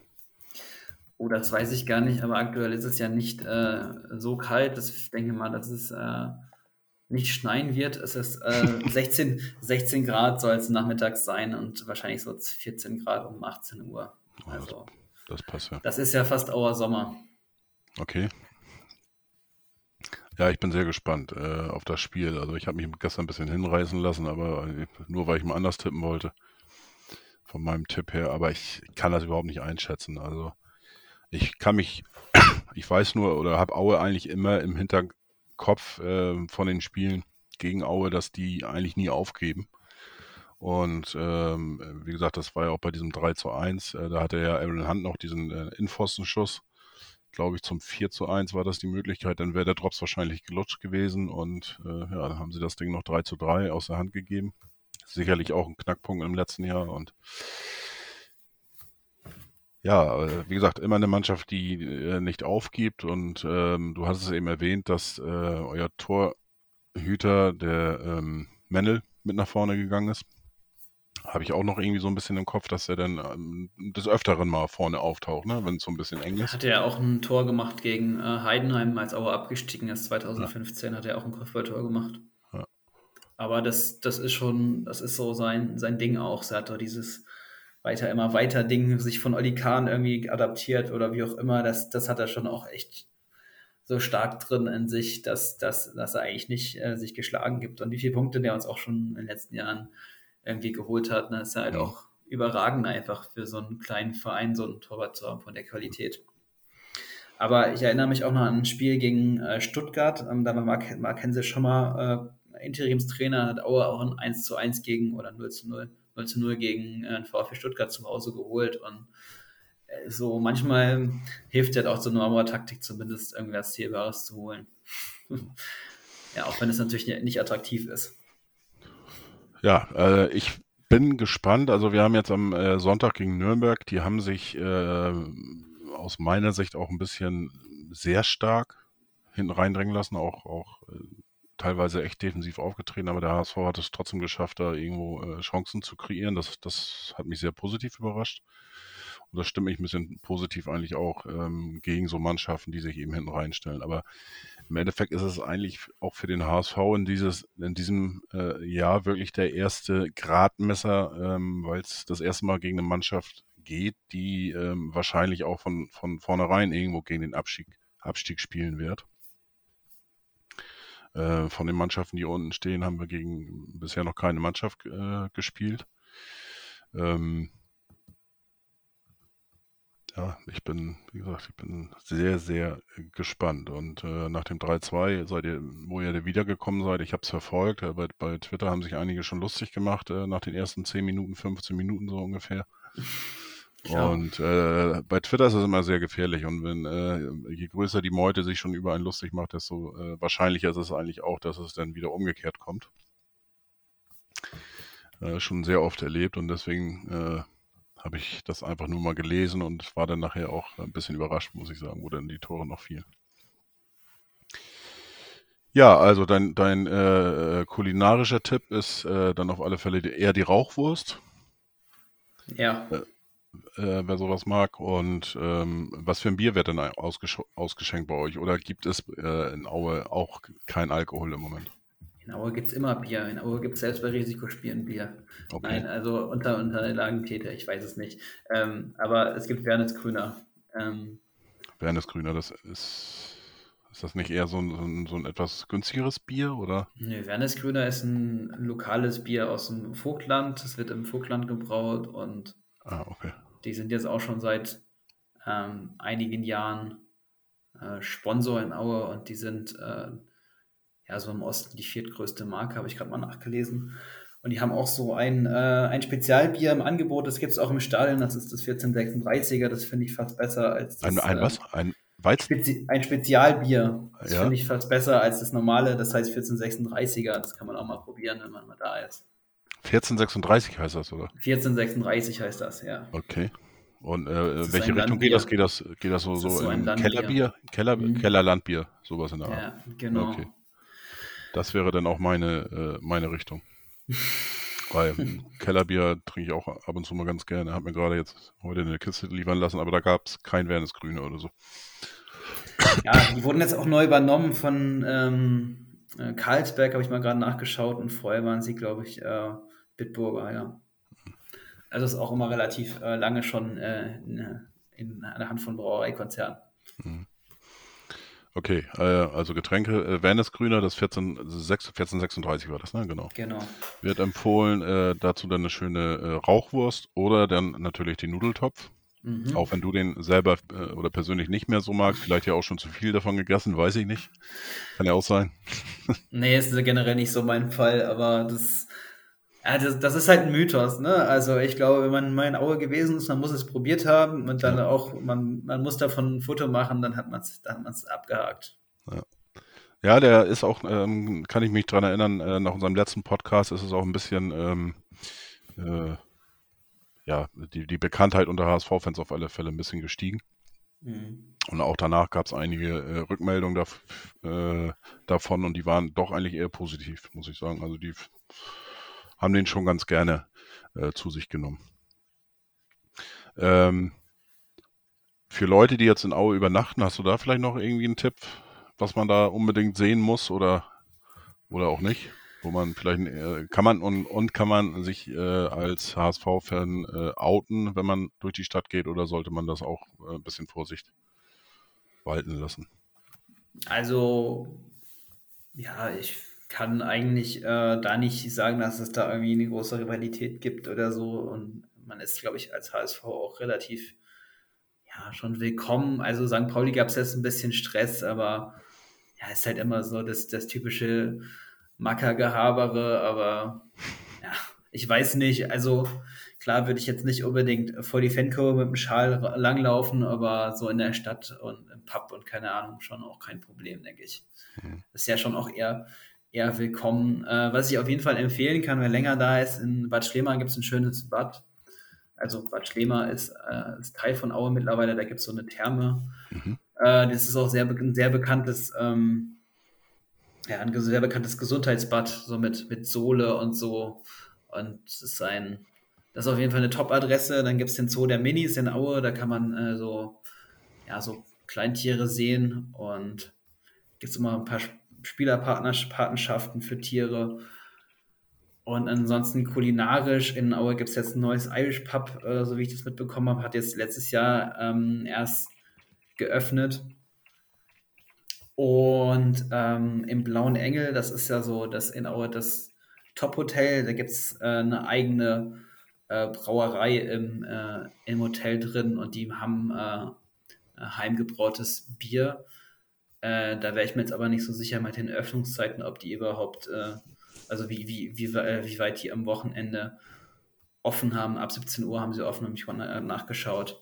Oh, das weiß ich gar nicht, aber aktuell ist es ja nicht äh, so kalt, dass ich denke mal, dass es äh, nicht schneien wird. Es ist 16, äh, 16 Grad soll es nachmittags sein und wahrscheinlich so 14 Grad um 18 Uhr. Also, das, das passt ja. Das ist ja fast Auer Sommer. Okay. Ja, ich bin sehr gespannt äh, auf das Spiel. Also ich habe mich gestern ein bisschen hinreißen lassen, aber äh, nur weil ich mal anders tippen wollte. Von meinem Tipp her, aber ich kann das überhaupt nicht einschätzen. Also ich kann mich, ich weiß nur oder habe Aue eigentlich immer im Hinterkopf äh, von den Spielen gegen Aue, dass die eigentlich nie aufgeben. Und ähm, wie gesagt, das war ja auch bei diesem 3 zu 1. Äh, da hatte ja Aaron Hunt noch diesen äh, Infostenschuss glaube ich, zum 4 zu 1 war das die Möglichkeit, dann wäre der Drops wahrscheinlich gelutscht gewesen und äh, ja, dann haben sie das Ding noch 3 zu 3 aus der Hand gegeben. Sicherlich auch ein Knackpunkt im letzten Jahr und ja, äh, wie gesagt, immer eine Mannschaft, die äh, nicht aufgibt und ähm, du hast es eben erwähnt, dass äh, euer Torhüter, der ähm, Mendel, mit nach vorne gegangen ist habe ich auch noch irgendwie so ein bisschen im Kopf, dass er dann ähm, des Öfteren mal vorne auftaucht, ne? wenn es so ein bisschen eng ist. Hat er auch ein Tor gemacht gegen äh, Heidenheim, als Auer abgestiegen ist 2015, ja. hat er auch ein Kopfballtor gemacht. Ja. Aber das, das ist schon, das ist so sein, sein Ding auch. Er hat doch dieses weiter, immer weiter Ding sich von Oli Kahn irgendwie adaptiert oder wie auch immer. Das, das hat er schon auch echt so stark drin in sich, dass, dass, dass er eigentlich nicht äh, sich geschlagen gibt. Und wie viele Punkte der uns auch schon in den letzten Jahren irgendwie geholt hat. Ne? Ist ja halt mhm. auch überragend einfach für so einen kleinen Verein, so einen Torwart zu haben von der Qualität. Aber ich erinnere mich auch noch an ein Spiel gegen äh, Stuttgart. Ähm, da war Mark, Mark Hensel schon mal äh, Interimstrainer, hat Auer auch ein 1 zu 1 gegen oder 0 zu 0, 0 zu 0 gegen äh, VfB Stuttgart zu Hause geholt. Und äh, so manchmal hilft ja auch so eine Mauer-Taktik zumindest irgendwas Zielbares zu holen. ja, auch wenn es natürlich nicht attraktiv ist. Ja, äh, ich bin gespannt. Also wir haben jetzt am äh, Sonntag gegen Nürnberg, die haben sich äh, aus meiner Sicht auch ein bisschen sehr stark hinten reindrängen lassen, auch, auch äh, teilweise echt defensiv aufgetreten, aber der HSV hat es trotzdem geschafft, da irgendwo äh, Chancen zu kreieren. Das, das hat mich sehr positiv überrascht. Und das stimmt mich ein bisschen positiv eigentlich auch ähm, gegen so Mannschaften, die sich eben hinten reinstellen. Aber im Endeffekt ist es eigentlich auch für den HSV in, dieses, in diesem äh, Jahr wirklich der erste Gradmesser, ähm, weil es das erste Mal gegen eine Mannschaft geht, die ähm, wahrscheinlich auch von, von vornherein irgendwo gegen den Abstieg, Abstieg spielen wird. Äh, von den Mannschaften, die unten stehen, haben wir gegen bisher noch keine Mannschaft äh, gespielt. Ähm, ja, ich bin, wie gesagt, ich bin sehr, sehr gespannt. Und äh, nach dem 3-2 seid ihr, wo ihr wiedergekommen seid, ich habe es verfolgt. Äh, bei, bei, Twitter haben sich einige schon lustig gemacht, äh, nach den ersten 10 Minuten, 15 Minuten so ungefähr. Ja. Und äh, bei Twitter ist es immer sehr gefährlich. Und wenn äh, je größer die Meute sich schon über einen lustig macht, desto äh, wahrscheinlicher ist es eigentlich auch, dass es dann wieder umgekehrt kommt. Äh, schon sehr oft erlebt und deswegen äh, habe ich das einfach nur mal gelesen und war dann nachher auch ein bisschen überrascht, muss ich sagen, wo dann die Tore noch fielen. Ja, also dein, dein äh, kulinarischer Tipp ist äh, dann auf alle Fälle eher die Rauchwurst. Ja. Äh, äh wer sowas mag. Und ähm, was für ein Bier wird denn ausgesch ausgeschenkt bei euch? Oder gibt es äh, in Aue auch kein Alkohol im Moment? In Aue gibt es immer Bier. In Aue gibt es selbst bei Risikospielen Bier. Okay. Nein, also unter, unter Lagentäter, ich weiß es nicht. Ähm, aber es gibt Wernes Grüner. Ähm, Wernes Grüner, das ist. Ist das nicht eher so ein, so ein, so ein etwas günstigeres Bier, oder? Nee, Wernes Grüner ist ein lokales Bier aus dem Vogtland. Es wird im Vogtland gebraut und ah, okay. die sind jetzt auch schon seit ähm, einigen Jahren äh, Sponsor in Aue und die sind äh, ja, so im Osten die viertgrößte Marke, habe ich gerade mal nachgelesen. Und die haben auch so ein, äh, ein Spezialbier im Angebot, das gibt es auch im Stadion, das ist das 1436er, das finde ich fast besser als das. Ein, ein was? Ähm, ein Weizen? Spezi ein Spezialbier, das ja. finde ich fast besser als das normale, das heißt 1436er, das kann man auch mal probieren, wenn man mal da ist. 1436 heißt das, oder? 1436 heißt das, ja. Okay. Und äh, welche Richtung geht das? Geht das, geht das so, das so, so in Kellerbier? Keller, mhm. Kellerlandbier, sowas in der Art. Ja, genau. Okay. Das wäre dann auch meine, äh, meine Richtung. Weil Kellerbier trinke ich auch ab und zu mal ganz gerne. Hat mir gerade jetzt heute eine Kiste liefern lassen, aber da gab es kein Wernes Grüne oder so. Ja, die wurden jetzt auch neu übernommen von ähm, äh, Karlsberg, habe ich mal gerade nachgeschaut. Und vorher waren sie, glaube ich, äh, Bitburger, ja. Also ist auch immer relativ äh, lange schon äh, in, in einer Hand von Brauereikonzernen. Mhm. Okay, äh, also Getränke, äh, Wernes Grüner, das 14, 1436 war das, ne? Genau. Genau. Wird empfohlen, äh, dazu dann eine schöne äh, Rauchwurst oder dann natürlich den Nudeltopf. Mhm. Auch wenn du den selber äh, oder persönlich nicht mehr so magst, vielleicht ja auch schon zu viel davon gegessen, weiß ich nicht. Kann ja auch sein. nee, ist generell nicht so mein Fall, aber das ja, das, das, ist halt ein Mythos, ne? Also ich glaube, wenn man mal in Aue gewesen ist, man muss es probiert haben und dann ja. auch, man, man muss davon ein Foto machen, dann hat man es dann abgehakt. Ja. ja. der ist auch, ähm, kann ich mich daran erinnern, äh, nach unserem letzten Podcast ist es auch ein bisschen, ähm, äh, ja, die, die Bekanntheit unter HSV-Fans auf alle Fälle ein bisschen gestiegen. Mhm. Und auch danach gab es einige äh, Rückmeldungen da, äh, davon und die waren doch eigentlich eher positiv, muss ich sagen. Also die haben den schon ganz gerne äh, zu sich genommen. Ähm, für Leute, die jetzt in Aue übernachten, hast du da vielleicht noch irgendwie einen Tipp, was man da unbedingt sehen muss oder, oder auch nicht? Wo man vielleicht, äh, kann man und, und kann man sich äh, als HSV-Fan äh, outen, wenn man durch die Stadt geht oder sollte man das auch äh, ein bisschen Vorsicht walten lassen? Also, ja, ich kann eigentlich äh, da nicht sagen, dass es da irgendwie eine große Rivalität gibt oder so. Und man ist, glaube ich, als HSV auch relativ ja, schon willkommen. Also St. Pauli gab es jetzt ein bisschen Stress, aber ja, ist halt immer so das, das typische Mackergehabere, aber ja, ich weiß nicht. Also klar würde ich jetzt nicht unbedingt vor die Fankurve mit dem Schal langlaufen, aber so in der Stadt und im Pub und keine Ahnung, schon auch kein Problem, denke ich. Mhm. ist ja schon auch eher eher willkommen. Äh, was ich auf jeden Fall empfehlen kann, wer länger da ist, in Bad Schlema gibt es ein schönes Bad. Also Bad Schlema ist, äh, ist Teil von Aue mittlerweile, da gibt es so eine Therme. Mhm. Äh, das ist auch sehr, ein sehr bekanntes, ähm, ja, ein sehr bekanntes Gesundheitsbad, so mit, mit Sohle und so. Und es ist ein, das ist auf jeden Fall eine Top-Adresse. Dann gibt es den Zoo der Minis in Aue, da kann man äh, so, ja, so Kleintiere sehen und gibt es immer ein paar Spielerpatenschaften für Tiere. Und ansonsten kulinarisch in Aue gibt es jetzt ein neues Irish Pub, äh, so wie ich das mitbekommen habe, hat jetzt letztes Jahr ähm, erst geöffnet. Und ähm, im Blauen Engel, das ist ja so das in Aue das Top-Hotel, da gibt es äh, eine eigene äh, Brauerei im, äh, im Hotel drin und die haben äh, heimgebrautes Bier. Äh, da wäre ich mir jetzt aber nicht so sicher mit den Öffnungszeiten, ob die überhaupt, äh, also wie, wie, wie, wie weit die am Wochenende offen haben. Ab 17 Uhr haben sie offen, habe ich mal nachgeschaut.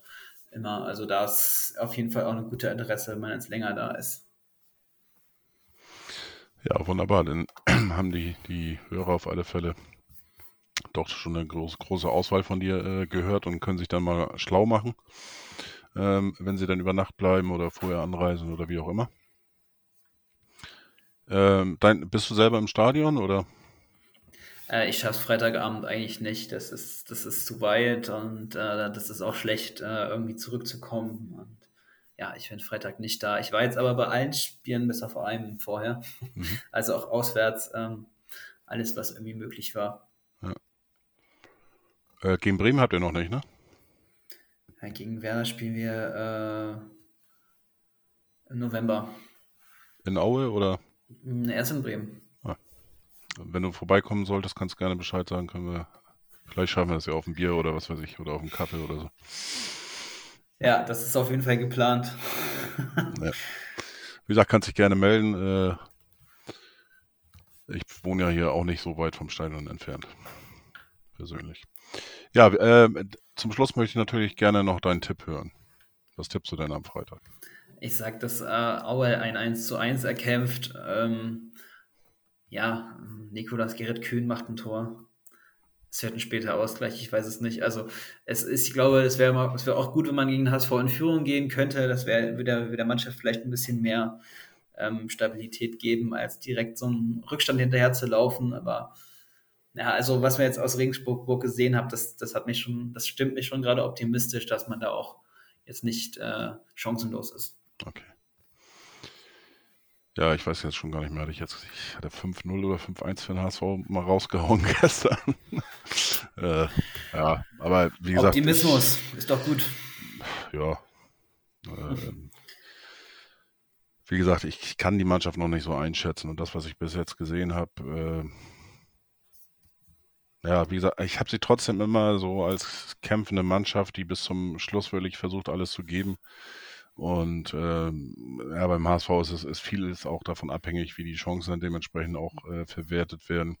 Immer, also da ist auf jeden Fall auch eine gute Adresse, wenn man jetzt länger da ist. Ja, wunderbar. Dann haben die, die Hörer auf alle Fälle doch schon eine groß, große Auswahl von dir äh, gehört und können sich dann mal schlau machen, ähm, wenn sie dann über Nacht bleiben oder vorher anreisen oder wie auch immer. Ähm, dein, bist du selber im Stadion oder? Äh, ich schaffe Freitagabend eigentlich nicht. Das ist, das ist zu weit und äh, das ist auch schlecht, äh, irgendwie zurückzukommen. Und ja, ich bin Freitag nicht da. Ich war jetzt aber bei allen Spielen, bis auf einem vorher. Mhm. Also auch auswärts ähm, alles, was irgendwie möglich war. Ja. Äh, gegen Bremen habt ihr noch nicht, ne? Ja, gegen Werder spielen wir äh, im November. In Aue oder? Erst in Bremen. Ah. Wenn du vorbeikommen solltest, kannst du gerne Bescheid sagen. Können wir, vielleicht schaffen wir das ja auf ein Bier oder was weiß ich, oder auf einen Kaffee oder so. Ja, das ist auf jeden Fall geplant. ja. Wie gesagt, kannst dich gerne melden. Äh, ich wohne ja hier auch nicht so weit vom Stadion entfernt. Persönlich. Ja, äh, zum Schluss möchte ich natürlich gerne noch deinen Tipp hören. Was tippst du denn am Freitag? Ich sag, dass äh, Aue ein 1 zu 1 erkämpft. Ähm, ja, Nikolas Gerrit Kühn macht ein Tor. Es wird ein später Ausgleich, ich weiß es nicht. Also es ist, ich glaube, es wäre wär auch gut, wenn man gegen HSV in Führung gehen könnte. Das wäre wieder der Mannschaft vielleicht ein bisschen mehr ähm, Stabilität geben, als direkt so einen Rückstand hinterher zu laufen. Aber ja, also was wir jetzt aus Regensburg gesehen haben, das, das hat mich schon, das stimmt mich schon gerade optimistisch, dass man da auch jetzt nicht äh, chancenlos ist. Okay. Ja, ich weiß jetzt schon gar nicht mehr. Hatte ich jetzt, ich hatte 5-0 oder 5-1 für den HSV mal rausgehauen gestern. äh, ja, aber wie gesagt. Optimismus ich, ist doch gut. Ja. Äh, wie gesagt, ich, ich, kann die Mannschaft noch nicht so einschätzen und das, was ich bis jetzt gesehen habe, äh, ja, wie gesagt, ich habe sie trotzdem immer so als kämpfende Mannschaft, die bis zum Schluss wirklich versucht, alles zu geben. Und ähm, ja, beim HSV ist es ist vieles auch davon abhängig, wie die Chancen dann dementsprechend auch äh, verwertet werden.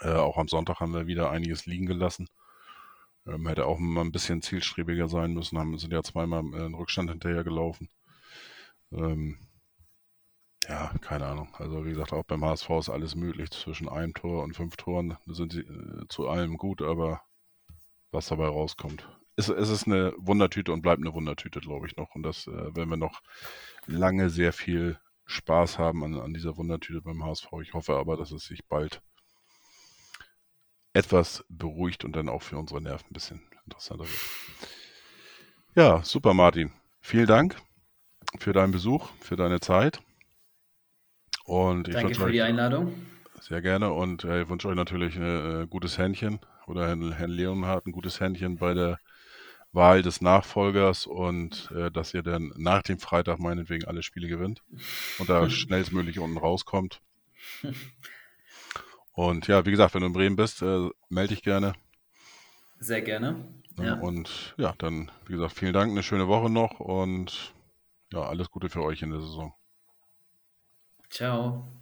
Äh, auch am Sonntag haben wir wieder einiges liegen gelassen. Ähm, hätte auch mal ein bisschen zielstrebiger sein müssen, haben sind ja zweimal äh, in Rückstand hinterher gelaufen. Ähm, ja, keine Ahnung. Also wie gesagt, auch beim HSV ist alles möglich. Zwischen einem Tor und fünf Toren sind sie äh, zu allem gut, aber was dabei rauskommt, es, es ist eine Wundertüte und bleibt eine Wundertüte, glaube ich noch. Und das äh, werden wir noch lange sehr viel Spaß haben an, an dieser Wundertüte beim HSV. Ich hoffe aber, dass es sich bald etwas beruhigt und dann auch für unsere Nerven ein bisschen interessanter wird. Ja, super, Martin. Vielen Dank für deinen Besuch, für deine Zeit. Und ich Danke für euch, die Einladung. Sehr gerne und äh, ich wünsche euch natürlich ein äh, gutes Händchen oder Herrn, Herrn Leonhardt ein gutes Händchen bei der Wahl des Nachfolgers und äh, dass ihr dann nach dem Freitag meinetwegen alle Spiele gewinnt und da schnellstmöglich unten rauskommt. Und ja, wie gesagt, wenn du in Bremen bist, äh, melde dich gerne. Sehr gerne. Ja. Und ja, dann, wie gesagt, vielen Dank, eine schöne Woche noch und ja, alles Gute für euch in der Saison. Ciao.